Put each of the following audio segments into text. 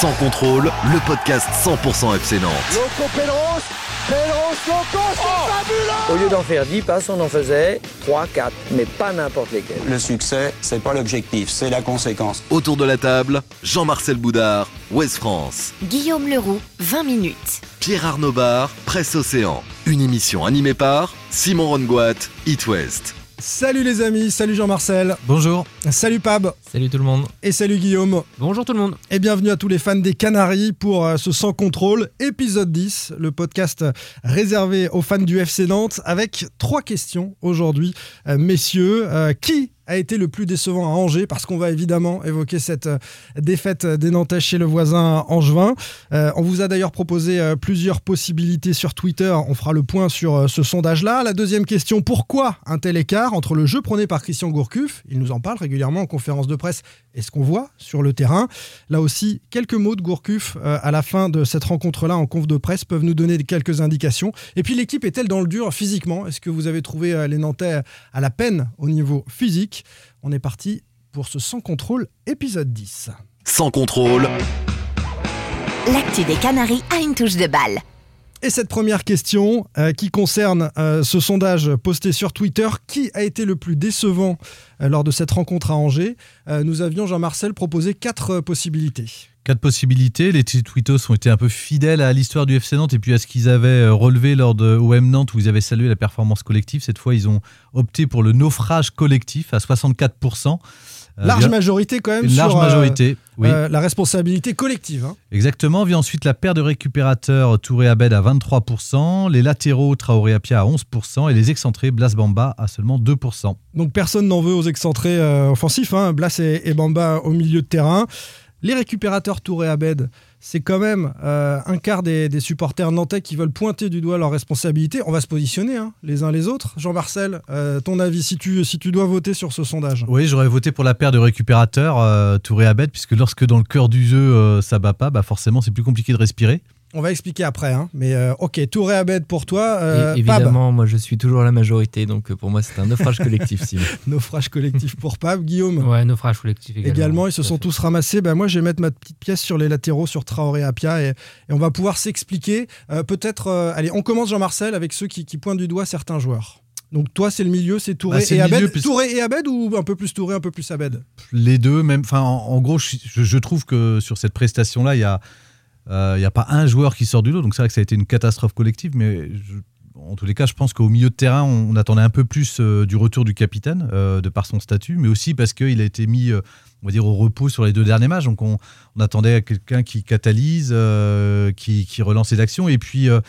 Sans contrôle, le podcast 100% FC Nantes. Loco Pedros, Pedros Loco, c'est fabuleux Au lieu d'en faire 10 passes, on en faisait 3, 4, mais pas n'importe lesquels. Le succès, c'est pas l'objectif, c'est la conséquence. Autour de la table, Jean-Marcel Boudard, Ouest France. Guillaume Leroux, 20 minutes. Pierre Arnaud Bar, Presse Océan. Une émission animée par Simon Rongoat, It West. Salut les amis, salut Jean-Marcel. Bonjour. Salut Pab. Salut tout le monde. Et salut Guillaume. Bonjour tout le monde. Et bienvenue à tous les fans des Canaries pour euh, ce Sans Contrôle, épisode 10, le podcast réservé aux fans du FC Nantes avec trois questions aujourd'hui. Euh, messieurs, euh, qui a été le plus décevant à Angers parce qu'on va évidemment évoquer cette euh, défaite des Nantais chez le voisin Angevin. Euh, on vous a d'ailleurs proposé euh, plusieurs possibilités sur Twitter. On fera le point sur ce sondage-là. La deuxième question, pourquoi un tel écart entre le jeu prôné par Christian Gourcuff, il nous en parle régulièrement en conférence de presse, et ce qu'on voit sur le terrain Là aussi, quelques mots de Gourcuff euh, à la fin de cette rencontre-là en conf de presse peuvent nous donner quelques indications. Et puis l'équipe est-elle dans le dur physiquement? Est-ce que vous avez trouvé euh, les Nantais à la peine au niveau physique? On est parti pour ce Sans contrôle épisode 10. Sans contrôle, L'actu des Canaries a une touche de balle. Et cette première question euh, qui concerne euh, ce sondage posté sur Twitter, qui a été le plus décevant euh, lors de cette rencontre à Angers? Nous avions, Jean-Marcel, proposé quatre possibilités. Quatre possibilités. Les tweetos ont été un peu fidèles à l'histoire du FC Nantes et puis à ce qu'ils avaient relevé lors de OM Nantes où ils avaient salué la performance collective. Cette fois, ils ont opté pour le naufrage collectif à 64%. Euh, Large vient- majorité quand même Une large euh, majorité, oui. euh, la responsabilité collective. hein. Exactement. Vient ensuite la paire de récupérateurs Touré Abed à 23%, les latéraux Traoré Apia à 11% et les excentrés Blas Bamba à seulement 2%. Donc personne n'en veut aux excentrés offensifs, hein, Blas et, et Bamba au milieu de terrain. Les récupérateurs Touré Abed, c'est quand même euh, un quart des, supporters nantais qui veulent pointer du doigt leurs responsabilités. On va se positionner hein, les uns les autres. Jean-Marcel, euh, ton avis si tu, si tu dois voter sur ce sondage Oui, j'aurais voté pour la paire de récupérateurs euh, Touré Abed, puisque lorsque dans le cœur du jeu ça bat pas, bah forcément c'est plus compliqué de respirer. On va expliquer après. hein. Mais euh, ok, Touré Abed pour toi. euh, Pab, évidemment, moi je suis toujours la majorité, donc euh, pour moi c'est un naufrage collectif. Simon. naufrage collectif pour Pab. Guillaume Ouais, naufrage collectif également. également. Ils se sont fait. tous ramassés. Ben moi, je vais mettre ma petite pièce sur les latéraux, sur Traoré Apia, et, et on va pouvoir s'expliquer. Euh, Peut-être, euh, allez, on commence Jean-Marcel avec ceux qui, qui pointent du doigt certains joueurs. Donc toi, c'est le milieu, c'est Touré Bah, c'est et le Abed. milieu, puis- Touré et Abed ou un peu plus Touré, un peu plus Abed? Les deux, même. Enfin, en, en gros, je, trouve que sur cette prestation-là, il y a, il y a pas un joueur qui sort du lot. Donc c'est vrai que ça a été une catastrophe collective, mais en tous les cas, je pense qu'au milieu de terrain, on, attendait un peu plus euh, du retour du capitaine, euh, de par son statut, mais aussi parce qu'il a été mis, euh, on va dire, au repos sur les deux derniers matchs. Donc on, on attendait quelqu'un qui catalyse, euh, qui, relance les actions. Et puis, euh,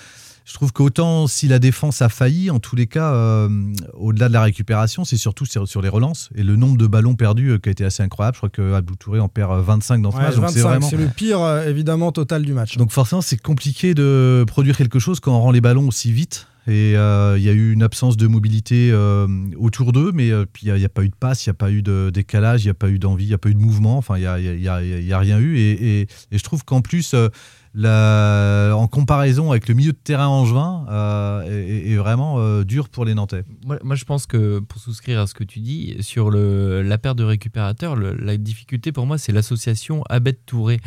je trouve qu'autant si la défense a failli, en tous les cas, euh, au-delà de la récupération, c'est surtout sur, sur les relances. Et le nombre de ballons perdus euh, qui a été assez incroyable. Je crois que Abdou Touré en perd euh, 25 dans ce Ouais, match. C'est 25, vraiment. c'est le pire, euh, évidemment, total du match. Donc forcément, c'est compliqué de produire quelque chose quand on rend les ballons aussi vite. Et euh, il y a eu une absence de mobilité euh, autour d'eux, mais euh, il n'y a, pas eu de passe, il n'y a pas eu de décalage, il n'y a pas eu d'envie, il n'y a pas eu de mouvement, enfin il n'y a, rien eu. Et, et- et je trouve qu'en plus, euh, la- en comparaison avec le milieu de terrain angevin, euh, est, vraiment euh, dur pour les Nantais. Moi, moi, je pense que pour souscrire à ce que tu dis, sur le, la paire de récupérateurs, le- la difficulté pour moi c'est l'association Abed-Touré, qui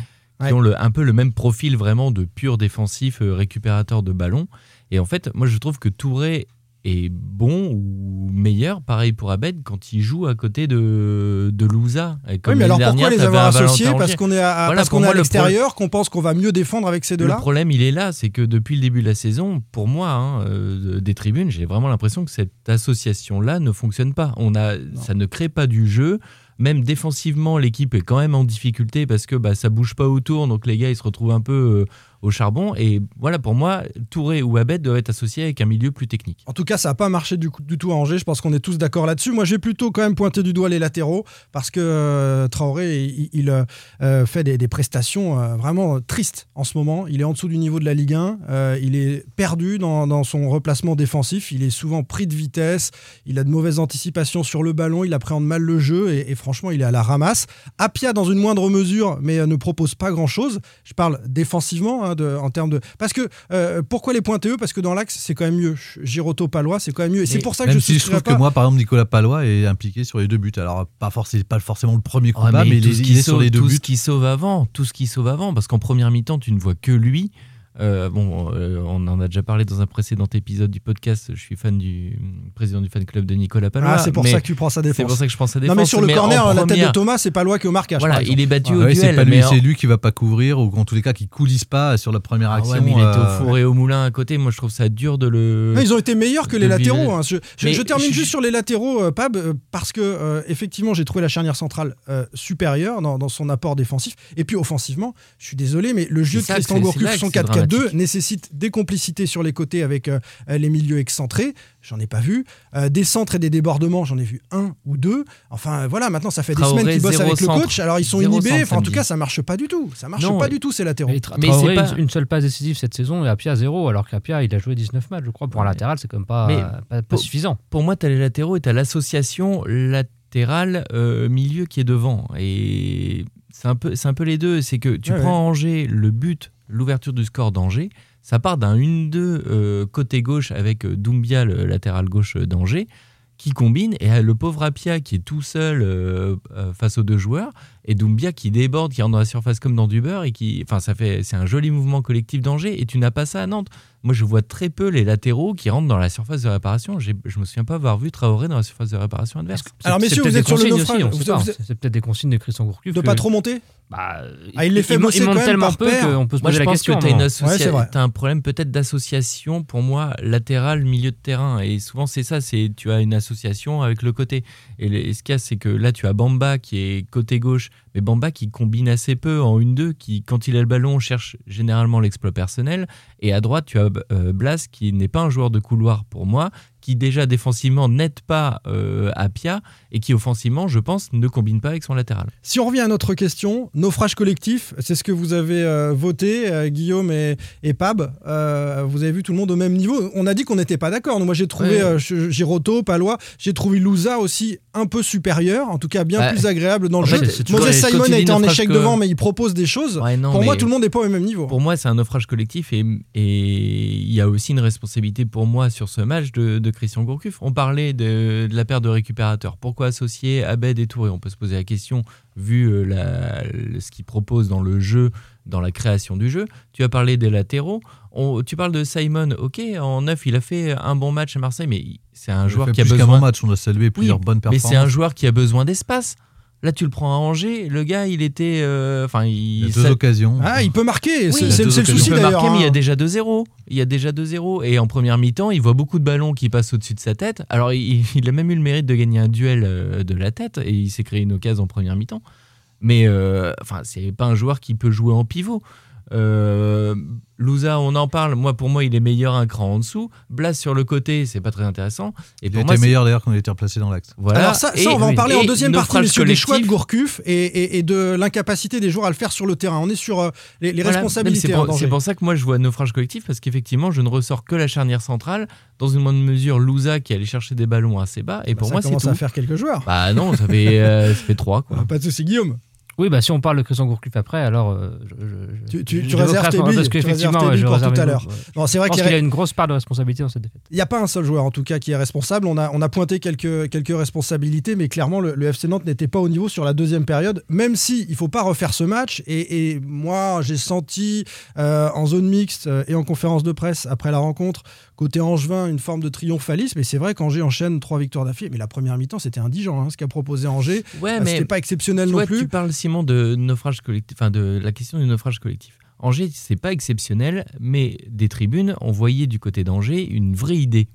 Ouais. ont le- un peu le même profil vraiment de pur défensif euh, récupérateur de ballon. Et en fait, moi je trouve que Touré est bon ou meilleur, pareil pour Abed, quand il joue à côté de, de Louza. Comme Oui, mais alors pourquoi les avoir associés Parce qu'on est à, Voilà, parce pour qu'on est moi, à le l'extérieur, qu'on pense qu'on va mieux défendre avec ces Le deux-là problème, il est là, c'est que depuis le début de la saison, pour moi, hein, euh, des tribunes, j'ai vraiment l'impression que cette association-là ne fonctionne pas. On a, ça ne crée pas du jeu. Même défensivement, l'équipe est quand même en difficulté parce que bah, ça bouge pas autour, donc les gars ils se retrouvent un peu euh, au charbon. Et voilà, pour moi, Touré ou Abed doivent être associés avec un milieu plus technique. En tout cas, ça n'a pas marché du, tout à Angers. Je pense qu'on est tous d'accord là-dessus. Moi, j'ai plutôt quand même pointé du doigt les latéraux parce que euh, Traoré, il, euh, euh, fait des, prestations vraiment tristes en ce moment. Il est en dessous du niveau de la Ligue 1. Euh, il est perdu dans, dans son replacement défensif. Il est souvent pris de vitesse. Il a de mauvaises anticipations sur le ballon. Il appréhende mal le jeu et, franchement, il est à la ramasse. Apia, dans une moindre mesure, mais ne propose pas grand-chose. Je parle défensivement hein, de- en termes de. Parce que euh, pourquoi les pointer eux Parce que dans l'axe, c'est quand même mieux. Giroto, Palois, c'est quand même mieux. Et c'est pour ça que Même je si je trouve que moi, par exemple, Nicolas Palois est impliqué sur les deux buts. Alors, pas, forcément, pas forcément le premier Ouais, combat, mais, mais il tout est, ce il sur les deux tout buts. ce qui sauve avant, tout ce qui sauve avant, parce qu'en première mi-temps, tu ne vois que lui. Euh, bon, euh, on en a déjà parlé dans un précédent épisode du podcast. Je suis fan du président du fan club de Nicolas Palois. Ah, c'est pour ça que tu prends sa défense. C'est pour ça que je prends sa défense. Non, mais sur le corner, la tête de Thomas, c'est Palois qui est au marquage. Voilà, il est battu au ouais, duel. C'est lui, en... lui, qui va pas couvrir ou en tous les cas qui coulisse pas sur la première ah action. Il était au euh, four et au moulin à côté. Moi, je trouve ça dur de le. Mais ils ont été meilleurs que les latéraux. Hein. Je, termine juste sur les latéraux, Pab, parce que effectivement, j'ai trouvé la charnière centrale supérieure dans, son apport défensif. Et puis offensivement, je suis désolé, mais le jeu de Christian Gourcuff, son 4 deux 2 nécessite des complicités sur les côtés avec euh, les milieux excentrés, j'en ai pas vu. Euh, des centres et des débordements, j'en ai vu un ou deux. Enfin euh, voilà, maintenant ça fait des semaines qu'ils bossent avec le coach, alors ils sont inhibés. Enfin, en tout cas, ça marche pas du tout. Ça marche pas du tout, ces latéraux. Mais, c'est pas une seule passe décisive cette saison et Apia zéro, alors qu'Apia il a joué 19 matchs, je crois. Pour un latéral, c'est comme pas, pas, suffisant. Pour moi, tu as les latéraux et tu as l'association latéral milieu qui est devant. Et c'est un peu, c'est un peu les deux. C'est que tu prends ouais. Angers, le but l'ouverture du score d'Angers, ça part d'un 1-2 euh, côté gauche avec euh, Doumbia, le latéral gauche d'Angers, qui combine. Et euh, le pauvre Apia qui est tout seul euh, euh, face aux deux joueurs. Et Doumbia qui déborde, qui rentre dans la surface comme dans du beurre. Et qui, enfin, ça fait, c'est un joli mouvement collectif d'Angers. Et tu n'as pas ça à Nantes. Moi, je vois très peu les latéraux qui rentrent dans la surface de réparation. J'ai- Je me souviens pas avoir vu Traoré dans la surface de réparation adverse. C'est- Alors, messieurs, vous êtes sur le naufrage. aussi, on Vous- sait pas. vous- C'est peut-être des consignes de Christian Gourcuff. De que- pas trop monter Bah, Ah, il les fait il, bosser il monte tellement par peu paire. qu'on peut se Moi, poser je la pense question. que tu as. Ouais, c'est vrai. un problème peut-être d'association, pour moi, latéral, milieu de terrain. Et souvent, c'est ça, c'est tu as une association avec le côté. Et le- et ce qu'il y a, c'est que là, tu as Bamba qui est côté gauche, mais Bamba qui combine assez peu en 1-2, qui, quand il a le ballon, cherche généralement l'exploit personnel. Et à droite, tu as euh, Blas, qui n'est pas un joueur de couloir pour moi, qui déjà défensivement n'aide pas euh, Apia, et qui offensivement, je pense, ne combine pas avec son latéral. Si on revient à notre question, naufrage collectif, c'est ce que vous avez euh, voté, euh, Guillaume et, et Pab. Euh, vous avez vu tout le monde au même niveau. On a dit qu'on n'était pas d'accord. Moi, j'ai trouvé Ouais. Giroto, Palois. J'ai trouvé Louza aussi un peu supérieur, en tout cas bien Bah, plus agréable dans le jeu. Moses Simon a été en échec que- devant, mais il propose des choses. Ouais, non, Pour moi, tout le monde n'est pas au même niveau. Pour moi, c'est un naufrage collectif et et il y a aussi une responsabilité pour moi sur ce match de, de Christian Gourcuff. On parlait de, de la paire de récupérateurs. Pourquoi associer Abed et Touré? On peut se poser la question, vu euh, la- ce qu'il propose dans le jeu, dans la création du jeu. Tu as parlé des latéraux. On- tu parles de Simon, ok, en neuf, il a fait un bon match à Marseille, mais c'est un il joueur qui a besoin match, on a salué plusieurs bonnes mais performances. c'est un joueur qui a besoin d'espace. Là, tu le prends à Angers, le gars, il était. euh, Enfin, Il y a il. deux ça- occasions. Ah, il peut marquer. Oui, c'est il le souci il peut d'ailleurs. marquer, mais il y a hein. déjà 2-0. Il y a déjà 2-0. Et en première mi-temps, il voit beaucoup de ballons qui passent au-dessus de sa tête. Alors, il, il a même eu le mérite de gagner un duel euh, de la tête et il s'est créé une occasion en première mi-temps. Mais euh, enfin, c'est pas un joueur qui peut jouer en pivot. Euh, Louza, on en parle. Moi, pour moi, il est meilleur un cran en dessous. Blas sur le côté, c'est pas très intéressant. Et Il pour était moi, meilleur d'ailleurs quand il était replacé dans l'axe. Voilà. Alors ça, ça, Et- on va en parler en deuxième partie, messieurs, des choix de collectif. Gourcuff et, et- et de l'incapacité des joueurs à le faire sur le terrain. On est sur euh, les, les Voilà. responsabilités. C'est hein, pour, c'est pour ça que moi je vois naufrage collectif parce qu'effectivement je ne ressors que la charnière centrale dans une moindre mesure Louza qui allait chercher des ballons assez bas et pour ça moi c'est commence tout. à faire quelques joueurs. Bah non ça fait euh, ça fait trois quoi. Pas de souci, Guillaume. Oui, bah si on parle de Christian Gourcuff après, alors. euh, je- je- Tu- tu- je tu réserves tes billes, Parce tu réserves qu'effectivement, tes ouais, billes je pour tout à l'heure. ouais. Non, c'est Je vrai pense qu'il y a- une grosse part de responsabilité dans cette défaite. Il n'y a pas un seul joueur en tout cas qui est responsable. On a, on a pointé quelques, quelques responsabilités, mais clairement le, le FC Nantes n'était pas au niveau sur la deuxième période, même si il ne faut pas refaire ce match. Et, et moi, j'ai senti euh, en zone mixte euh, et en conférence de presse après la rencontre, côté Angevin, une forme de triomphalisme. Et c'est vrai qu'Angers enchaîne trois victoires d'affilée. Mais la première mi-temps, c'était indigent hein, ce qu'a proposé Angers. Ouais Euh, mais C'était pas exceptionnel tu non plus. tu parles De naufrage collectif, enfin de la question du naufrage collectif. Angers c'est pas exceptionnel mais des tribunes on voyait du côté d'Angers une vraie idée.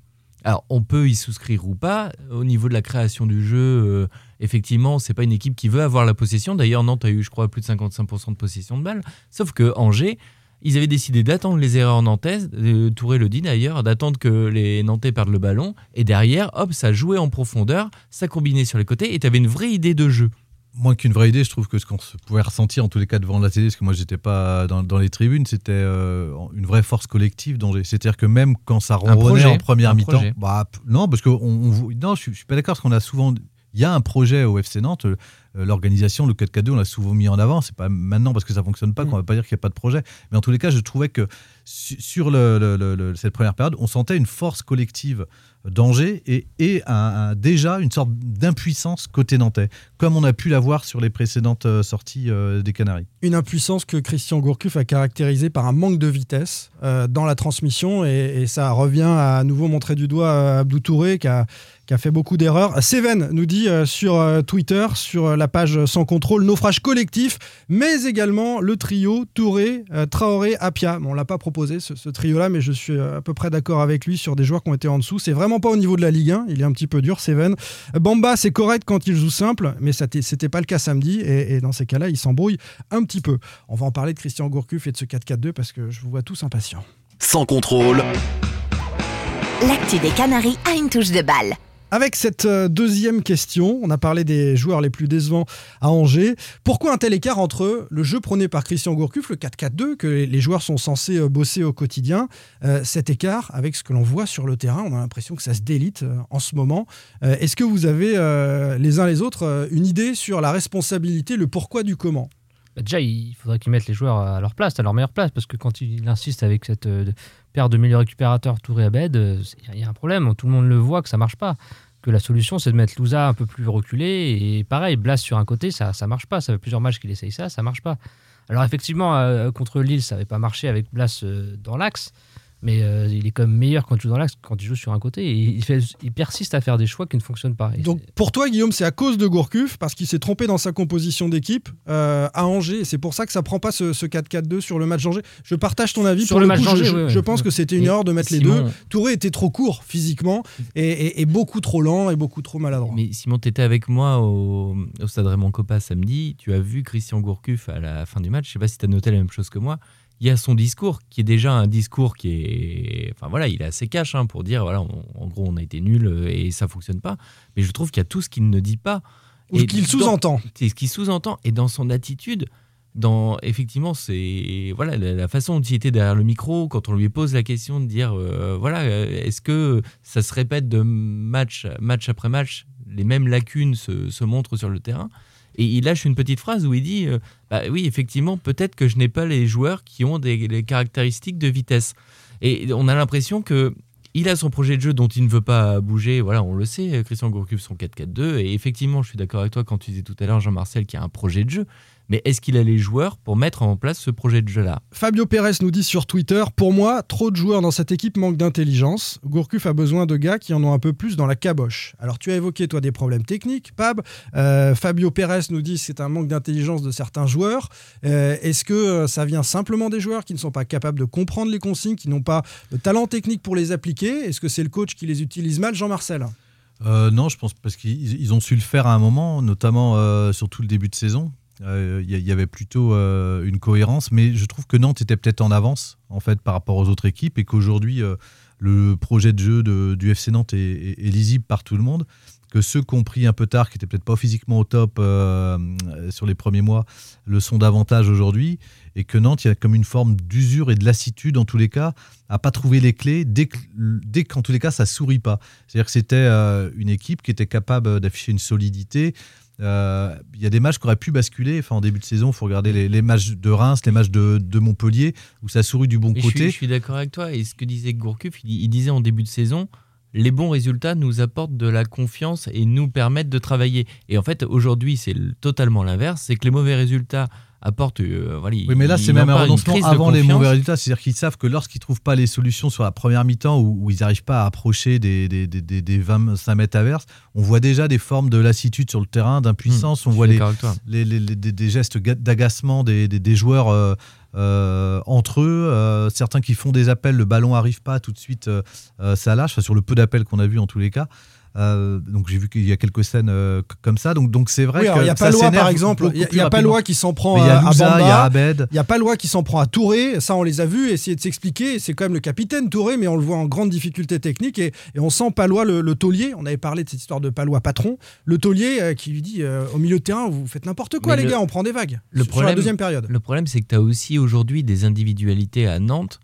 Alors on peut y souscrire ou pas au niveau de la création du jeu. euh, effectivement c'est pas une équipe qui veut avoir la possession. D'ailleurs Nantes a eu je crois plus de 55% de possession de balle. Sauf que Angers Ils avaient décidé d'attendre les erreurs nantaises, euh, Touré le dit d'ailleurs, d'attendre que les Nantais perdent le ballon, et derrière, hop, ça jouait en profondeur, ça combinait sur les côtés, et tu avais une vraie idée de jeu moins qu'une vraie idée, je trouve que ce qu'on pouvait ressentir en tous les cas devant la télé, parce que moi j'étais pas dans, les tribunes, c'était euh, une vraie force collective. C'est-à-dire que même quand ça ronronnait en première mi-temps, bah, non, parce que on, non, je, je suis pas d'accord, parce qu'on a souvent, il y a un projet au FC Nantes. Euh, l'organisation, le 4K2, on l'a souvent mis en avant. C'est pas maintenant parce que ça fonctionne pas qu'on va pas dire qu'il n'y a pas de projet. Mais en tous les cas, je trouvais que sur cette première période, on sentait une force collective d'Angers et, et déjà une sorte d'impuissance côté nantais, comme on a pu l'avoir sur les précédentes euh, sorties euh, des Canaries. Une impuissance que Christian Gourcuff a caractérisée par un manque de vitesse dans la transmission et, ça revient à, nouveau montrer du doigt Abdou Touré qui a, fait beaucoup d'erreurs. Seven nous dit sur Twitter, sur la page sans contrôle, naufrage collectif, mais également le trio Touré, euh, Traoré, Apia. Bon, on l'a pas proposé ce, trio-là, mais je suis euh, à peu près d'accord avec lui sur des joueurs qui ont été en dessous. C'est vraiment pas au niveau de la Ligue 1, il est un petit peu dur, Seven. Bamba, c'est correct quand il joue simple, mais c'était pas le cas samedi, et, dans ces cas-là, il s'embrouille un petit peu. On va en parler de Christian Gourcuff et de ce 4-4-2 parce que je vous vois tous impatients. Sans contrôle. L'actu des Canaries a une touche de balle. Avec cette euh, deuxième question, on a parlé des joueurs les plus décevants à Angers. Pourquoi un tel écart entre le jeu prôné par Christian Gourcuff, le 4-4-2, que les joueurs sont censés euh, bosser au quotidien, euh, cet écart avec ce que l'on voit sur le terrain? On a l'impression que ça se délite en ce moment. Est-ce que vous avez les uns les autres une idée sur la responsabilité, le pourquoi du comment? Bah, Déjà, il faudrait qu'ils mettent les joueurs à leur place, à leur meilleure place, parce que quand il insiste avec cette paire de milieux récupérateurs Touré Abed, il y a un problème. Tout le monde le voit que ça marche pas. Que la solution, c'est de mettre Louza un peu plus reculé. Et pareil, Blas sur un côté, ça ça marche pas. Ça fait plusieurs matchs qu'il essaye ça, ça marche pas. Alors effectivement, euh, contre Lille, ça n'avait pas marché avec Blas euh, dans l'axe mais euh, il est quand même meilleur quand tu joues dans l'axe quand tu joues sur un côté. Et il, fait, il persiste à faire des choix qui ne fonctionnent pas. Donc pour toi, Guillaume, c'est à cause de Gourcuff, parce qu'il s'est trompé dans sa composition d'équipe euh, à Angers. C'est pour ça que ça prend pas ce, 4-4-2 sur le match d'Angers. Je partage ton avis. Sur le, match d'Angers, je, je, pense que c'était une erreur de mettre les deux. Touré était trop court physiquement et, beaucoup trop lent et beaucoup trop maladroit. Mais Simon, tu étais avec moi au, au Stade Raymond Coppa samedi. Tu as vu Christian Gourcuff à la fin du match. Je sais pas si tu as noté la même chose que moi il y a son discours qui est déjà un discours qui est enfin voilà il est assez cash hein, pour dire voilà en gros on a été nul euh, et ça fonctionne pas. Mais je trouve qu'il y a tout ce qu'il ne dit pas. Ou ce qu'il sous-entend. C'est ce qu'il sous-entend. Et dans son attitude dans effectivement c'est voilà la, façon dont il était derrière le micro quand on lui pose la question de dire euh, voilà euh, est-ce que ça se répète de match match après match les mêmes lacunes se, se montrent sur le terrain et il lâche une petite phrase où il dit euh, bah oui, effectivement, peut-être que je n'ai pas les joueurs qui ont des caractéristiques de vitesse. Et on a l'impression que il a son projet de jeu dont il ne veut pas bouger. Voilà, on le sait, Christian Gourcuff, son 4-4-2. Et effectivement, je suis d'accord avec toi quand tu disais tout à l'heure, Jean-Marcel, qui a un projet de jeu. Mais est-ce qu'il a les joueurs pour mettre en place ce projet de jeu-là Fabio Pérez nous dit sur Twitter Pour moi, trop de joueurs dans cette équipe manquent d'intelligence. Gourcuff a besoin de gars qui en ont un peu plus dans la caboche. Alors, tu as évoqué, toi, des problèmes techniques, Pab. Euh, Fabio Pérez nous dit c'est un manque d'intelligence de certains joueurs. Euh, est-ce que euh, ça vient simplement des joueurs qui ne sont pas capables de comprendre les consignes, qui n'ont pas de talent technique pour les appliquer? Est-ce que c'est le coach qui les utilise mal, Jean-Marcel? Non, je pense parce qu'ils ont su le faire à un moment, notamment sur tout le début de saison. Il euh, y, avait plutôt euh, une cohérence, mais je trouve que Nantes était peut-être en avance en fait par rapport aux autres équipes et qu'aujourd'hui euh, le projet de jeu de, du FC Nantes est, lisible par tout le monde. Que ceux qui ont pris un peu tard, qui n'étaient peut-être pas physiquement au top sur les premiers mois, le sont davantage aujourd'hui. Et que Nantes, il y a comme une forme d'usure et de lassitude en tous les cas, à pas trouver les clés dès, dès qu'en tous les cas ça sourit pas. C'est-à-dire que c'était une équipe qui était capable d'afficher une solidité, euh, il y a des matchs qui auraient pu basculer. Enfin, en début de saison, il faut regarder les, matchs de Reims, les matchs de, Montpellier, où ça sourit du bon côté. Je suis, d'accord avec toi. Et ce que disait Gourcuff, il, disait en début de saison, les bons résultats nous apportent de la confiance et nous permettent de travailler. Et en fait, aujourd'hui, c'est totalement l'inverse. C'est que les mauvais résultats apporte. Euh, voilà, oui, mais là, c'est même un renoncement avant les mauvais résultats. C'est-à-dire qu'ils savent que lorsqu'ils ne trouvent pas les solutions sur la première mi-temps où, ils n'arrivent pas à approcher des, des, des, des, 25 mètres averses, on voit déjà des formes de lassitude sur le terrain, d'impuissance. Hmm, on voit les, les, les, des, gestes d'agacement des, joueurs. Euh, euh, entre eux, certains qui font des appels, le ballon arrive pas tout de suite, ça lâche. sur le peu d'appels qu'on a vu en tous les cas, Euh, donc j'ai vu qu'il y a quelques scènes euh, comme ça. Donc donc c'est vrai Oui, alors, que il y a ça pas loi s'énerve par exemple, il y y a loi qui s'en prend Mais il y a à, Bamba. il y a Abed. Il y a pas loi qui s'en prend à Touré, ça on les a vus essayer de s'expliquer, c'est quand même le capitaine Touré mais on le voit en grande difficulté technique et, et on sent Palois le, le taulier, on avait parlé de cette histoire de Palois patron, le taulier euh, qui lui dit euh, au milieu de terrain vous faites n'importe quoi Mais les le- gars, on prend des vagues Le sur problème, la deuxième période. Le problème, c'est que tu as aussi aujourd'hui des individualités à Nantes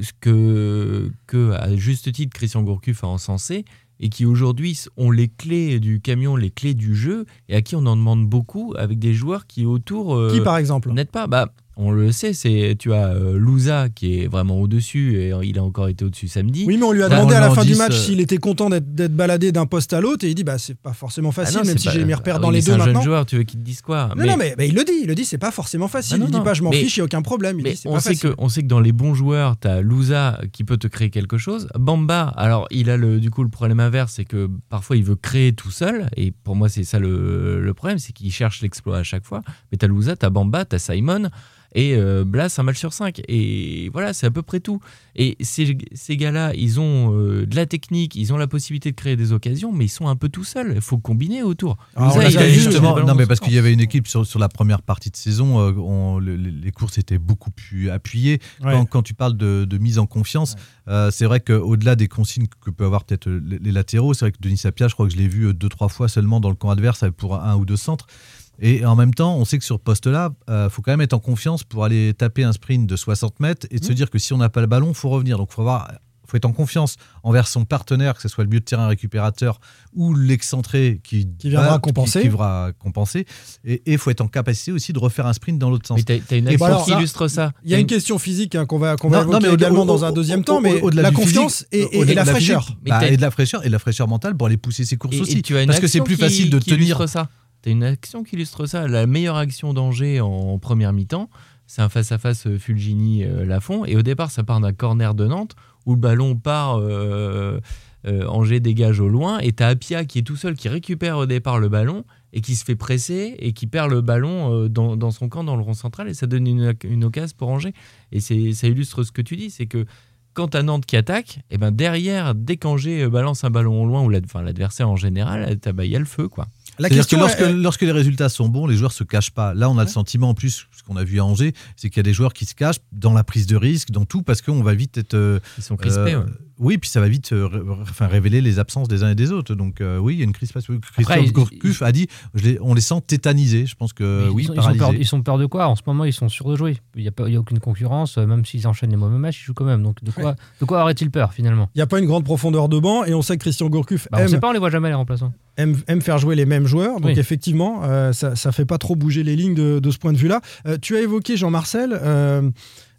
ce que, que, à juste titre, Christian Gourcuff a encensé et qui aujourd'hui ont les clés du camion, les clés du jeu et à qui on en demande beaucoup avec des joueurs qui autour euh, Qui par exemple? n'aident pas. Bah, on le sait, c'est tu as euh, Louza qui est vraiment au-dessus et il a encore été au-dessus samedi. Oui, mais on lui a demandé à la fin du match euh, s'il était content d'être baladé d'un poste à l'autre et il dit bah c'est pas forcément ah facile non, même c'est si j'ai mes repères ah dans oui, les c'est deux un jeune maintenant. joueur, tu veux qu'il te dise quoi Non, non, mais, mais il le dit, il le dit, c'est pas forcément facile. Non, il dit pas je m'en Mais- fiche, il n'y a aucun problème. Il Mais dit c'est on pas sait, facile. que, on sait que dans les bons joueurs, tu as Louza qui peut te créer quelque chose. Bamba, alors il a le, du coup le problème inverse, c'est que parfois il veut créer tout seul. Et pour moi, c'est ça le, le problème, c'est qu'il cherche l'exploit à chaque fois. Mais tu as Louza, tu as Bamba, tu as Simon. Et euh, Blas, un match sur 5. Et voilà, c'est à peu près tout. Et ces, ces gars-là, ils ont euh, de la technique, ils ont la possibilité de créer des occasions, mais ils sont un peu tout seuls. Il faut combiner autour. Ah, il a justement, non, mais parce qu'il y avait une équipe sur, sur la première partie de saison, euh, on- le- les, courses étaient beaucoup plus appuyées. Ouais. Quand, quand tu parles de, de mise en confiance, euh, c'est vrai qu'au-delà des consignes que peuvent avoir peut-être les, les latéraux, c'est vrai que Denis Sapia, je crois que je l'ai vu deux, trois fois seulement dans le camp adverse pour un ou deux centres. Et en même temps, on sait que sur ce poste-là, il faut quand même être en confiance pour aller taper un sprint de 60 mètres et de Mmh. se dire que si on n'a pas le ballon, il faut revenir. Donc il faut avoir faut être en confiance envers son partenaire, que ce soit le milieu de terrain récupérateur ou l'excentré qui, Qui viendra compenser. Qui, qui viendra compenser. Et il faut être en capacité aussi de refaire un sprint dans l'autre sens. Mais t'as t'as une Et action alors, qui ça, illustre ça. Il y a une question physique hein, qu'on va, qu'on va Non, évoquer mais au- également au- dans un au- deuxième au- temps, au- mais au-delà la confiance physique, et, et- et la fraîcheur. bah, et de la fraîcheur et de la fraîcheur mentale pour aller pousser ses courses Et- et aussi. tu as une Parce que c'est plus facile de tenir. ça. Tu as une action qui illustre ça. La meilleure action d'Angers en première mi-temps, c'est un face-à-face euh, Fulgini-Lafont. et au départ, ça part d'un corner de Nantes où le ballon part, euh, euh, Angers dégage au loin. Et tu as Apia qui est tout seul, qui récupère au départ le ballon et qui se fait presser et qui perd le ballon euh, dans, son camp, dans le rond central. Et ça donne une, occasion pour Angers. Et ça illustre ce que tu dis c'est que quand t'as Nantes qui attaque, et ben derrière, dès qu'Angers euh, balance un ballon au loin, ou l'adversaire en général, t'as- bah, il y a le feu. quoi. C'est-à-dire que lorsque, les résultats sont bons, les joueurs se cachent pas. Là, on a le sentiment en plus, ce qu'on a vu à Angers, c'est qu'il y a des joueurs qui se cachent dans la prise de risque, dans tout, parce qu'on va vite être. euh, Ils sont crispés. euh, ouais. Oui, puis ça va vite euh, ré- enfin, révéler les absences des uns et des autres. Donc euh, oui, il y a une crispation. Christophe Gourcuff a dit, je les- on les sent tétanisés. Je pense que oui, ils, sont, ils sont peur, ils sont peur de quoi? En ce moment, ils sont sûrs de jouer. Il n'y a, pas- il y a aucune concurrence. euh, Même s'ils enchaînent les mauvais matchs, ils jouent quand même. Donc, de quoi, de quoi aurait-il peur finalement? Il n'y a pas une grande profondeur de banc et on sait que Christian Gourcuff bah, On ne aime, sait pas, on les voit jamais les remplaçants. aime, aime faire jouer les mêmes joueurs. Donc Oui. effectivement, euh, ça ne fait pas trop bouger les lignes de, de ce point de vue-là. Euh, tu as évoqué, Jean-Marcel, euh,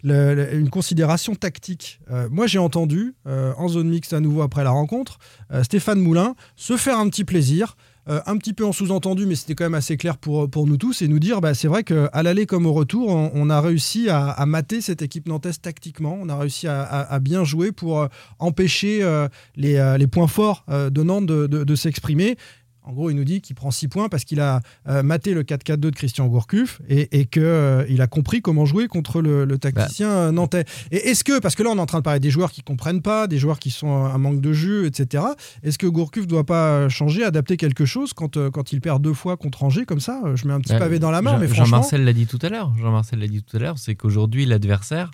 une considération tactique. Euh, moi, j'ai entendu, euh, en zone mixte à nouveau après la rencontre, euh, Stéphane Moulin se faire un petit plaisir. un petit peu en sous-entendu, mais c'était quand même assez clair pour, pour nous tous, et nous dire, bah, c'est vrai qu'à l'aller comme au retour, on, a réussi à, mater cette équipe nantaise tactiquement, on a réussi à, bien jouer pour empêcher les, points forts de Nantes de s'exprimer. En gros, il nous dit qu'il prend 6 points parce qu'il a euh, maté le 4-4-2 de Christian Gourcuff et, et qu'il a compris comment jouer contre le, le tacticien euh, nantais. Et est-ce que, parce que là, on est en train de parler des joueurs qui comprennent pas, des joueurs qui sont un manque de jeu, etc. Est-ce que Gourcuff doit pas changer, adapter quelque chose quand, euh, quand il perd deux fois contre Angers comme ça Euh, Je mets un petit pavé dans la main, Jean- mais franchement. Jean-Marcel l'a dit tout à l'heure. Jean-Marcel l'a dit tout à l'heure, c'est qu'aujourd'hui l'adversaire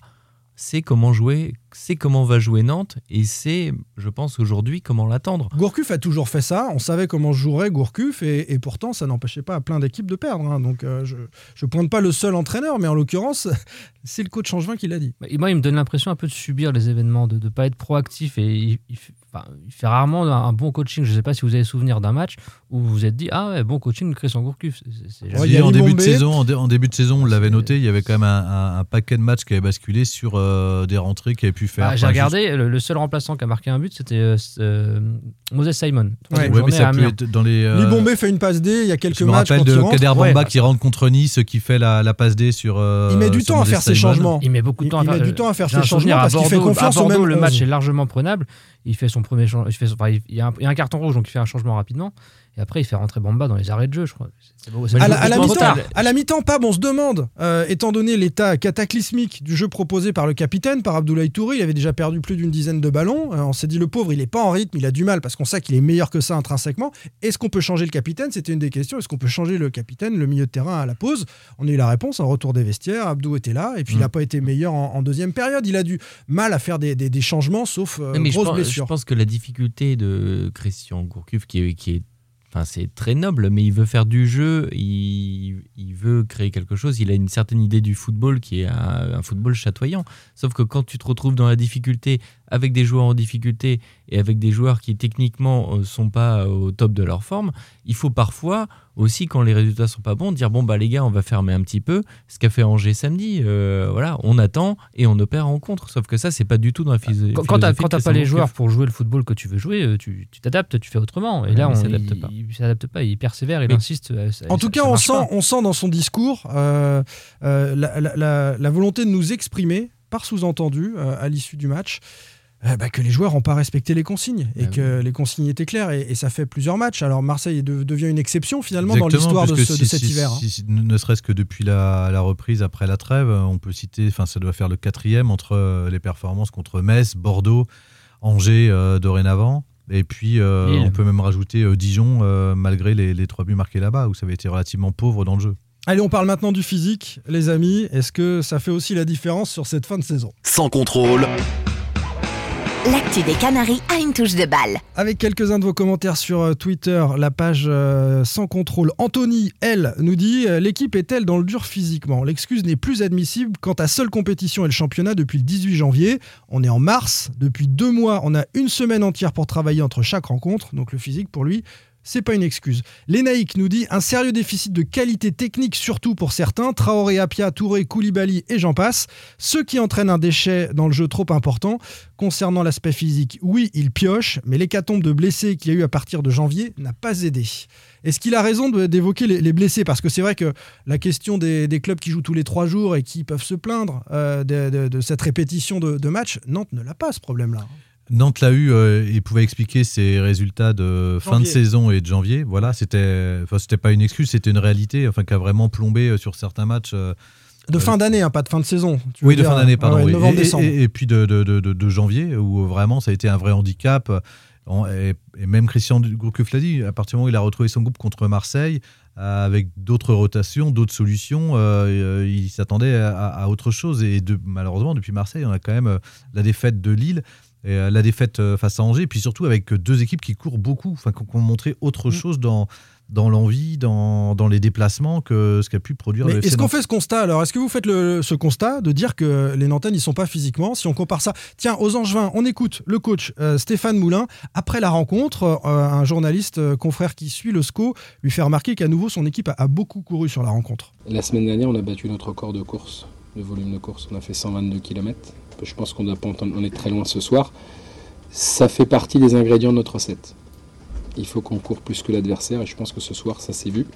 sait comment jouer, sait comment va jouer Nantes et sait, je pense aujourd'hui, comment l'attendre. Gourcuff a toujours fait ça. On savait comment jouerait Gourcuff et, et pourtant ça n'empêchait pas à plein d'équipes de perdre. hein. Donc euh, je je pointe pas le seul entraîneur, mais en l'occurrence c'est le coach Changevin qui l'a dit. Et moi, il me donne l'impression un peu de subir les événements, de ne pas être proactif. Et il, il fait, enfin, il fait rarement un, un bon coaching. Je ne sais pas si vous avez souvenir d'un match où vous vous êtes dit Ah ouais, bon coaching de Christian Gourcuff. Ouais, en, début de saison, en, dé- en début de saison, on l'avait noté, il y avait quand même un, un- un paquet de matchs qui avait basculé sur euh, des rentrées qui avaient pu faire. Ah, J'ai regardé, le, le seul remplaçant qui a marqué un but, c'était euh, euh, Moses Simon. Ouais, Ouais, mais ça peut être dans les. euh, Libombé fait une passe D, il y a quelques Je me matchs rappelle de. Kader Bamba Ouais. qui rentre contre Nice, qui fait la, la passe D sur. euh, Il met du temps à faire ses changements. Il met beaucoup de temps à faire, met du temps à faire j'ai ses changements parce qu'il fait confiance au même le match 11. est largement prenable. Il fait son premier changement. Il, il y a un carton rouge, donc il fait un changement rapidement. Et après, il fait rentrer Bamba dans les arrêts de jeu, je crois. C'est beau- c'est À la, à la jeu- mi-temps, à la mi-temps, Pab, on se demande, euh, étant donné l'état cataclysmique du jeu proposé par le capitaine, par Abdoulaye Touré, il avait déjà perdu plus d'une dizaine de ballons. euh, on s'est dit, le pauvre, il est pas en rythme, il a du mal parce qu'on sait qu'il est meilleur que ça intrinsèquement. Est-ce qu'on peut changer le capitaine? C'était une des questions. Est-ce qu'on peut changer le capitaine, le milieu de terrain à la pause? On a eu la réponse, un retour des vestiaires. Abdou était là et puis il n'a pas été meilleur en, en deuxième période. Il a du mal à faire des, des- des changements, sauf euh, mais je grosse pense, je blessure. pense que la difficulté de Christian Gourcuff, qui est, qui est C'est très noble, mais il veut faire du jeu, il, veut créer quelque chose. Il a une certaine idée du football qui est un football chatoyant. Sauf que quand tu te retrouves dans la difficulté, avec des joueurs en difficulté et avec des joueurs qui techniquement ne sont pas au top de leur forme, il faut parfois aussi, quand les résultats sont pas bons, dire bon bah les gars, on va fermer un petit peu. Ce qu'a fait Angers samedi, euh, voilà, on attend et on opère en contre. Sauf que ça, c'est pas du tout dans la phys- Quand, quand t'as philosophie quand t'as pas les joueurs pour jouer le football que tu veux jouer, euh, tu t'adaptes, tu fais autrement. Et Ouais, là, on, s'adapte pas. il s'adapte pas, il persévère, il Mais- insiste. euh, ça- En ça- tout cas, ça on sent, pas. on sent dans son discours euh, euh, la, la- la- la volonté de nous exprimer, par sous-entendu, euh, à l'issue du match, euh, bah, que les joueurs n'ont pas respecté les consignes et Ah que les consignes étaient claires. Et, et ça fait plusieurs matchs. Alors Marseille de- devient une exception finalement dans l'histoire de, puisque ce- si- de cet si- hiver. hein. si- ne serait-ce que depuis la, la reprise après la trêve, on peut citer, enfin ça doit faire le quatrième entre euh, les performances contre Metz, Bordeaux, Angers euh, dorénavant. Et puis euh, on peut même rajouter euh, Dijon euh, malgré les, les trois buts marqués là-bas où ça avait été relativement pauvre dans le jeu. Allez, on parle maintenant du physique, les amis. Est-ce que ça fait aussi la différence sur cette fin de saison? Sans contrôle, L'actu des Canaries a une touche de balle. Avec quelques-uns de vos commentaires sur euh, Twitter, la page euh, sans contrôle. Anthony, elle, nous dit euh, L'équipe est-elle dans le dur physiquement? L'excuse n'est plus admissible quand ta seule compétition est le championnat depuis le 18 janvier. On est en mars. Depuis deux mois, on a une semaine entière pour travailler entre chaque rencontre. Donc le physique, pour lui, c'est pas une excuse. Lénaïque nous dit un sérieux déficit de qualité technique, surtout pour certains. Traoré, Apia, Touré, Koulibaly et j'en passe. Ce qui entraîne un déchet dans le jeu trop important. Concernant l'aspect physique, oui, il pioche, mais l'hécatombe de blessés qu'il y a eu à partir de janvier n'a pas aidé. Est-ce qu'il a raison d'évoquer les, les blessés? Parce que c'est vrai que la question des, clubs qui jouent tous les trois jours et qui peuvent se plaindre euh, de cette répétition de, de matchs, Nantes ne l'a pas ce problème-là. Nantes l'a eu euh, et pouvait expliquer ses résultats de fin de saison et de janvier. Voilà, c'était, enfin, c'était pas une excuse, c'était une réalité, enfin, qui a vraiment plombé euh, sur certains matchs. euh, De fin d'année, hein, pas de fin de saison. tu oui, de dire, fin d'année, pardon. ouais, oui. novembre, et, et- et puis de, de- de- de- janvier, où vraiment ça a été un vrai handicap. Et, et même Christian Gourcuff l'a dit, à partir du moment où il a retrouvé son groupe contre Marseille, avec d'autres rotations, d'autres solutions, euh, il s'attendait à, à autre chose. Et de- malheureusement, depuis Marseille, on a quand même la défaite de Lille. Et euh, la défaite euh, face à Angers, et puis surtout avec euh, deux équipes qui courent beaucoup, enfin qui ont montré autre Mm. chose dans, dans l'envie, dans, dans les déplacements que ce qu'a pu produire Mais le est-ce qu'on fait ce constat alors? Est-ce que vous faites le- ce constat de dire que les Nantais n'y sont pas physiquement? Si on compare ça, tiens, aux Angevins, on écoute le coach euh, Stéphane Moulin. Après la rencontre, euh, un journaliste euh, confrère qui suit le SCO lui fait remarquer qu'à nouveau son équipe a, a beaucoup couru sur la rencontre. La semaine dernière, on a battu notre record de course, de volume de course. On a fait 122 km. Je pense qu'on doit pas entendre- on est très loin ce soir. Ça fait partie des ingrédients de notre recette. Il faut qu'on court plus que l'adversaire et je pense que ce soir, ça s'est vu.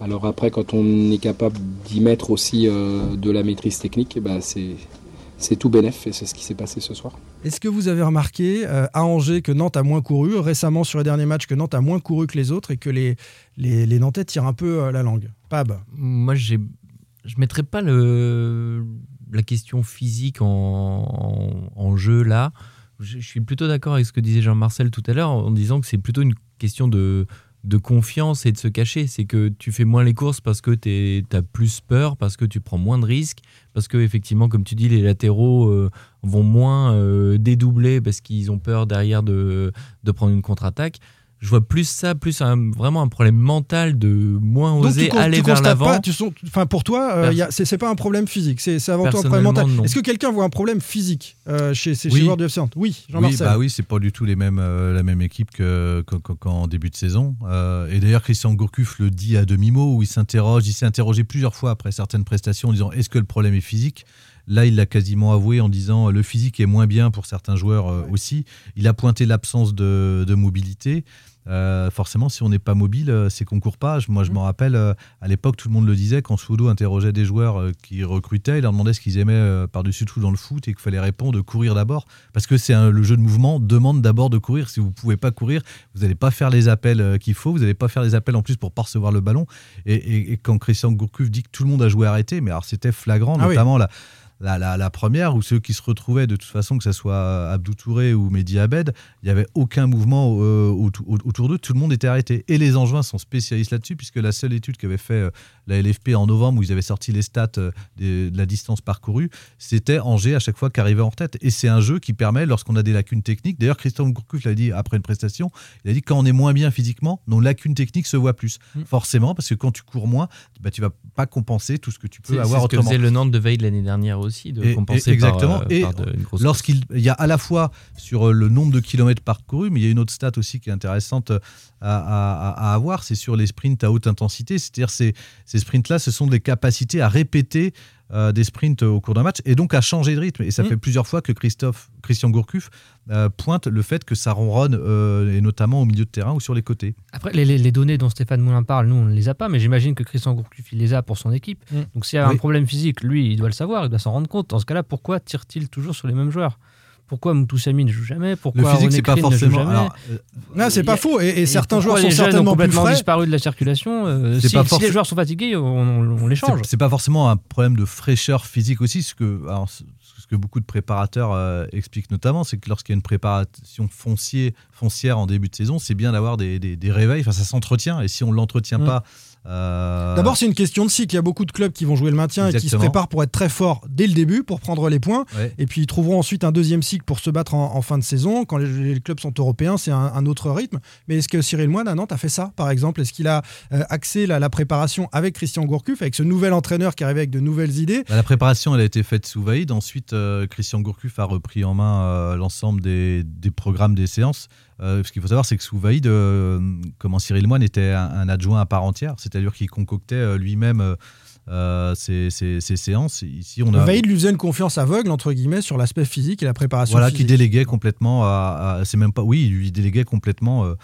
Alors après, quand on est capable d'y mettre aussi euh, de la maîtrise technique, ben, c'est, c'est tout bénef et c'est ce qui s'est passé ce soir. Est-ce que vous avez remarqué euh, à Angers que Nantes a moins couru, récemment sur les derniers matchs que Nantes a moins couru que les autres et que les, les, les Nantais tirent un peu euh, la langue? Pab? Moi, j'ai, je mettrais pas la question physique en, jeu là. Je, suis plutôt d'accord avec ce que disait Jean-Marcel tout à l'heure en disant que c'est plutôt une question de, confiance et de se cacher. C'est que tu fais moins les courses parce que tu as plus peur, parce que tu prends moins de risques, parce que effectivement, comme tu dis, les latéraux euh, vont moins euh, dédoubler parce qu'ils ont peur derrière de, de prendre une contre-attaque. Je vois plus ça, plus un- vraiment un problème mental de moins Donc, oser tu, aller tu vers l'avant. enfin pour toi, euh, c'est pas un problème physique, c'est avant tout un problème mental. Est-ce que quelqu'un voit un problème physique euh, chez ces Oui. joueurs du FC Oui, Oui, Jean-Marcel. bah oui, c'est pas du tout les mêmes, euh, la même équipe que- que- que- qu'en début de saison. Euh, et d'ailleurs, Christian Gourcuff le dit à demi-mot, où il s'interroge, il s'est interrogé plusieurs fois après certaines prestations en disant est-ce que le problème est physique? Là, il l'a quasiment avoué en disant le physique est moins bien pour certains joueurs aussi. Il a pointé l'absence de, de mobilité. Euh, forcément, si on n'est pas mobile, euh, c'est qu'on court pas. Je- Moi, je me rappelle, euh, à l'époque, tout le monde le disait, quand Soudo interrogeait des joueurs euh, qui recrutaient, il leur demandait ce qu'ils aimaient euh, par-dessus tout dans le foot et qu'il fallait répondre de courir d'abord. Parce que c'est le jeu de mouvement demande d'abord de courir. Si vous ne pouvez pas courir, vous n'allez pas faire les appels euh, qu'il faut. Vous n'allez pas faire les appels en plus pour pas recevoir le ballon. Et, et- et quand Christian Gourcuff dit que tout le monde a joué arrêté, mais alors c'était flagrant, Ah oui. notamment la, la, la- la première, où ceux qui se retrouvaient de toute façon, que ce soit Abdou Touré ou Mehdi Abed, il n'y avait aucun mouvement euh, autou- autour d'eux, tout le monde était arrêté. Et les Angevins sont spécialistes là-dessus, puisque la seule étude qu'avait fait euh, la LFP en novembre, où ils avaient sorti les stats euh, de la distance parcourue, c'était Angers à chaque fois qu'arrivait en tête. Et c'est un jeu qui permet, lorsqu'on a des lacunes techniques, d'ailleurs Christian Gourcuff l'a dit après une prestation, il a dit quand on est moins bien physiquement, nos lacunes techniques se voient plus. Forcément, parce que quand tu cours moins, bah, tu vas pas compenser tout ce que tu peux C'est c'est avoir ce autrement. faisait le Nantes de Veille de l'année dernière aussi, de Et- compenser et- exactement. par, euh, et lorsqu'il il y a à la fois sur euh, le nombre de kilomètres parcourus, mais il y a une autre stat aussi qui est intéressante euh, à, à- à avoir, c'est sur les sprints à haute intensité. C'est-à-dire ces, ces sprints-là, ce sont des capacités à répéter euh, des sprints au cours d'un match et donc à changer de rythme. Et ça Mm. fait plusieurs fois que Christophe, Christian Gourcuff euh, pointe le fait que ça ronronne, euh, et notamment au milieu de terrain ou sur les côtés. Après, les, les- données dont Stéphane Moulin parle, nous, on ne les a pas, mais j'imagine que Christian Gourcuff, il les a pour son équipe. Mm. Donc, s'il y a Oui. un problème physique, lui, il doit le savoir, il doit s'en rendre compte. Dans ce cas-là, pourquoi tire-t-il toujours sur les mêmes joueurs? Pourquoi Moutoussamy ne joue jamais? Pourquoi Le physique, René c'est pas Crine ne joue forcément. jamais alors, euh, Non, c'est pas faux. Et, et Et certains joueurs sont jeunes ont certainement plus complètement frais. disparu de la circulation. euh, si, pas si forc- les joueurs sont fatigués, on, on- on les change. C'est- pas forcément un problème de fraîcheur physique aussi, ce que, alors, ce ce que beaucoup de préparateurs euh, expliquent notamment, c'est que lorsqu'il y a une préparation foncier, foncière en début de saison, c'est bien d'avoir des, des- des réveils, enfin ça s'entretient, et si on ne l'entretient Mm. pas... euh, D'abord, c'est une question de cycle. Il y a beaucoup de clubs qui vont jouer le maintien et qui se préparent pour être très forts dès le début, pour prendre les points. ouais. Et puis, ils trouveront ensuite un deuxième cycle pour se battre en, en fin de saison. Quand les, les clubs sont européens, c'est un, un autre rythme. Mais est-ce que Cyril Moine à Nantes a fait ça, par exemple? Est-ce qu'il a euh, axé la, la préparation avec Christian Gourcuff, avec ce nouvel entraîneur qui arrive avec de nouvelles idées? Bah, La préparation, elle a été faite sous Vaïd. Ensuite, euh, Christian Gourcuff a repris en main euh, l'ensemble des, des programmes des séances. Euh, ce qu'il faut savoir, c'est que sous Vaïd, euh, comment Cyril Moine était un, un adjoint à part entière, c'est-à-dire qu'il concoctait euh, lui-même euh, euh, ses, ses- ses séances. Ici, on a Vaïd lui faisait une confiance aveugle, entre guillemets, sur l'aspect physique et la préparation voilà, qui déléguait complètement à, à- c'est même pas, oui, il lui déléguait complètement euh,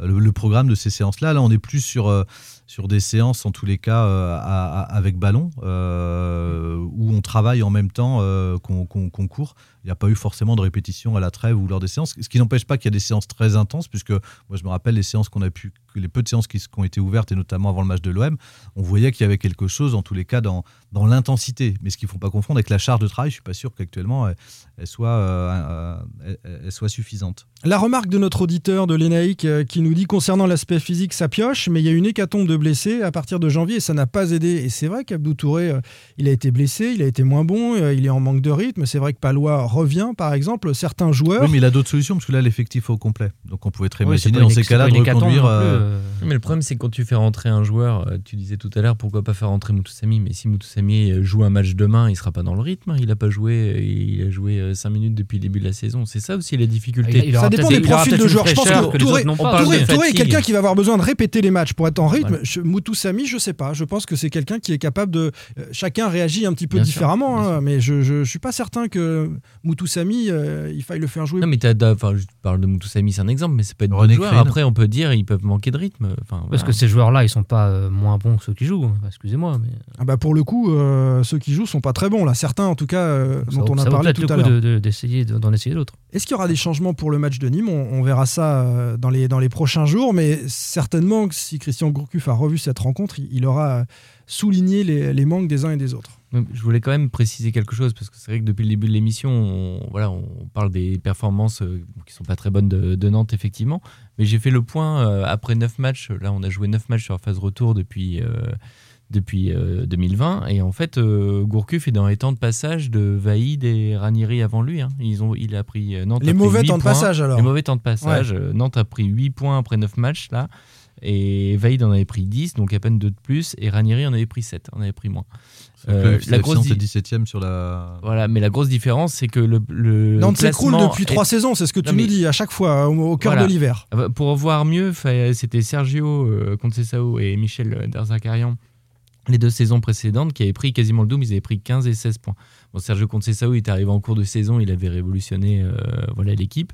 le, le programme de ces séances-là. Là, on est plus sur euh, sur des séances, en tous les cas, euh, à- à- avec ballon, euh, où on travaille en même temps euh, qu'on court. Il n'y a pas eu forcément de répétition à la trêve ou lors des séances, ce qui n'empêche pas qu'il y a des séances très intenses, puisque moi je me rappelle les séances qu'on a pu, les peu de séances qui, qui ont été ouvertes, et notamment avant le match de l'OM, on voyait qu'il y avait quelque chose, en tous les cas, dans, dans l'intensité. Mais ce qu'il ne faut pas confondre avec la charge de travail, je ne suis pas sûr qu'actuellement elle, elle soit, euh, euh, elle- elle soit suffisante. La remarque de notre auditeur de l'ENAIC euh, qui nous dit concernant l'aspect physique, ça pioche, mais il y a une hécatombe de blessés à partir de janvier et ça n'a pas aidé. Et c'est vrai qu'Abdou Touré, euh, il a été blessé, il a été moins bon, euh, il est en manque de rythme. C'est vrai que Palois revient, par exemple. Certains joueurs. Oui, mais il a d'autres solutions, parce que là, l'effectif est au complet. Donc on pouvait très Oui, c'est imaginer dans ces cas-là de reconduire. euh, euh. Mais le problème, c'est quand tu fais rentrer un joueur, euh, tu disais tout à l'heure, pourquoi pas faire rentrer Moutoussamy Mais si Moutoussamy euh, joue un match demain, il sera pas dans le rythme. Il a pas joué, euh, il a joué 5 minutes depuis le début de la saison. C'est ça aussi la difficulté. Il- Ça dépend des profils de joueurs. Je pense que que Touré, Touré- Touré est quelqu'un qui va avoir besoin de répéter les matchs pour être en rythme. Voilà. Je- Moutoussamy, je sais pas. Je pense que c'est quelqu'un qui est capable de. euh, chacun réagit un petit peu Bien différemment, hein, mais je, je, je suis pas certain que Moutoussamy, euh, il faille le faire jouer. Non, mais enfin, je parle de Moutoussamy, c'est un exemple, mais c'est pas joueurs. Crine. Après, on peut dire ils peuvent manquer de rythme. Enfin, Parce que ces joueurs-là, ils sont pas euh, moins bons que ceux qui jouent. hein. Excusez-moi, mais Ah bah pour le coup, euh, ceux qui jouent sont pas très bons là. Certains, en tout cas, euh, dont on a parlé tout à le coup l'heure. de- de- d'essayer de- d'en essayer d'autres. Est-ce qu'il y aura des changements pour le match de Nîmes? On, on verra ça euh, dans les, dans les prochains jours, mais certainement que si Christian Gourcuff a revu cette rencontre, il, il aura souligné les, les manques des uns et des autres. Je voulais quand même préciser quelque chose parce que c'est vrai que depuis le début de l'émission, on, voilà, on parle des performances qui sont pas très bonnes de, de Nantes effectivement. Mais j'ai fait le point euh, après 9 matchs. Là, on a joué 9 matchs sur la phase retour depuis, euh, depuis euh, 2020. Et en fait, euh, Gourcuff est dans les temps de passage de Vaïd et Ranieri avant lui. hein. Ils ont, il a pris euh, Nantes. Les a pris mauvais temps de passage, alors. Les mauvais temps de passage. Euh, Nantes a pris 8 points après 9 matchs là. Et Vaïd en avait pris 10, donc à peine 2 de plus. Et Ranieri en avait pris 7, en avait pris moins. Euh, la grosse di- est 17ème sur la. voilà, mais la grosse différence, c'est que le, le Nantes s'écroule depuis est- trois saisons, c'est ce que tu Non, mais- nous dis à chaque fois, au, au cœur Voilà. de l'hiver. Ah bah, Pour voir mieux, c'était Sergio euh, Conceição et Michel Derzakarian les deux saisons précédentes qui avaient pris quasiment le double, ils avaient pris 15 et 16 points. Bon, Sergio Conceição il est arrivé en cours de saison, il avait révolutionné euh, voilà l'équipe.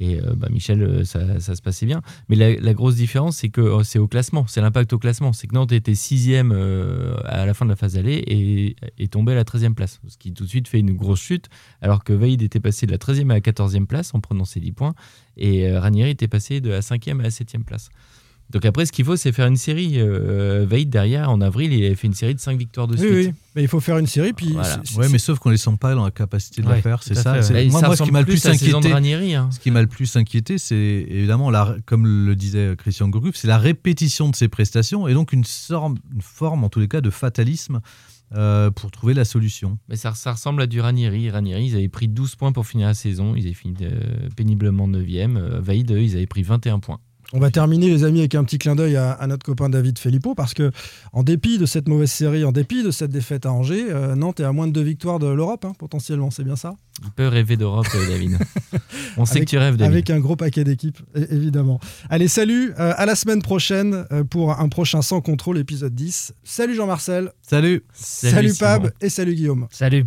Et euh, bah, Michel, euh, ça, se passait bien. Mais la, grosse différence, c'est que oh, c'est au classement, c'est l'impact au classement. C'est que Nantes était sixième à la fin de la phase aller et est tombé à la 13e place. Ce qui tout de suite fait une grosse chute, alors que Veid était passé de la 13e à la 14e place en prenant ses 10 points. Et Ranieri était passé de la 5e à la 7e place. Donc après, ce qu'il faut, c'est faire une série. Euh, Veid, derrière, en avril, il avait fait une série de 5 victoires de Oui, suite. oui. Mais il faut faire une série, puis. Voilà. Ouais, mais sauf qu'on les sent pas dans la capacité de Ouais, le faire, c'est ça. fait, ouais. Moi, ça moi, ce qui m'a le plus la inquiété, Ranieri, hein. ce qui m'a le plus inquiété, c'est évidemment, la, comme le disait Christian Gourcuff, c'est la répétition de ses prestations et donc une, sorte, une forme, en tous les cas, de fatalisme euh, pour trouver la solution. Mais ça, ça ressemble à du Ranieri. Ranieri, ils avaient pris 12 points pour finir la saison. Ils avaient fini euh, péniblement 9e. Euh, Veid, eux, ils avaient pris 21 points. On va terminer, les amis, avec un petit clin d'œil à, à notre copain David Filippo, parce que, en dépit de cette mauvaise série, en dépit de cette défaite à Angers, euh, Nantes est à moins de deux victoires de l'Europe, hein, potentiellement, c'est bien ça? Il peut rêver d'Europe, euh, David. On sait Avec- que tu rêves, David. Avec un gros paquet d'équipes, évidemment. Allez, salut, euh, à la semaine prochaine pour un prochain Sans Contrôle, épisode 10. Salut Jean-Marcel. Salut. Salut, Pab et salut Guillaume. Salut.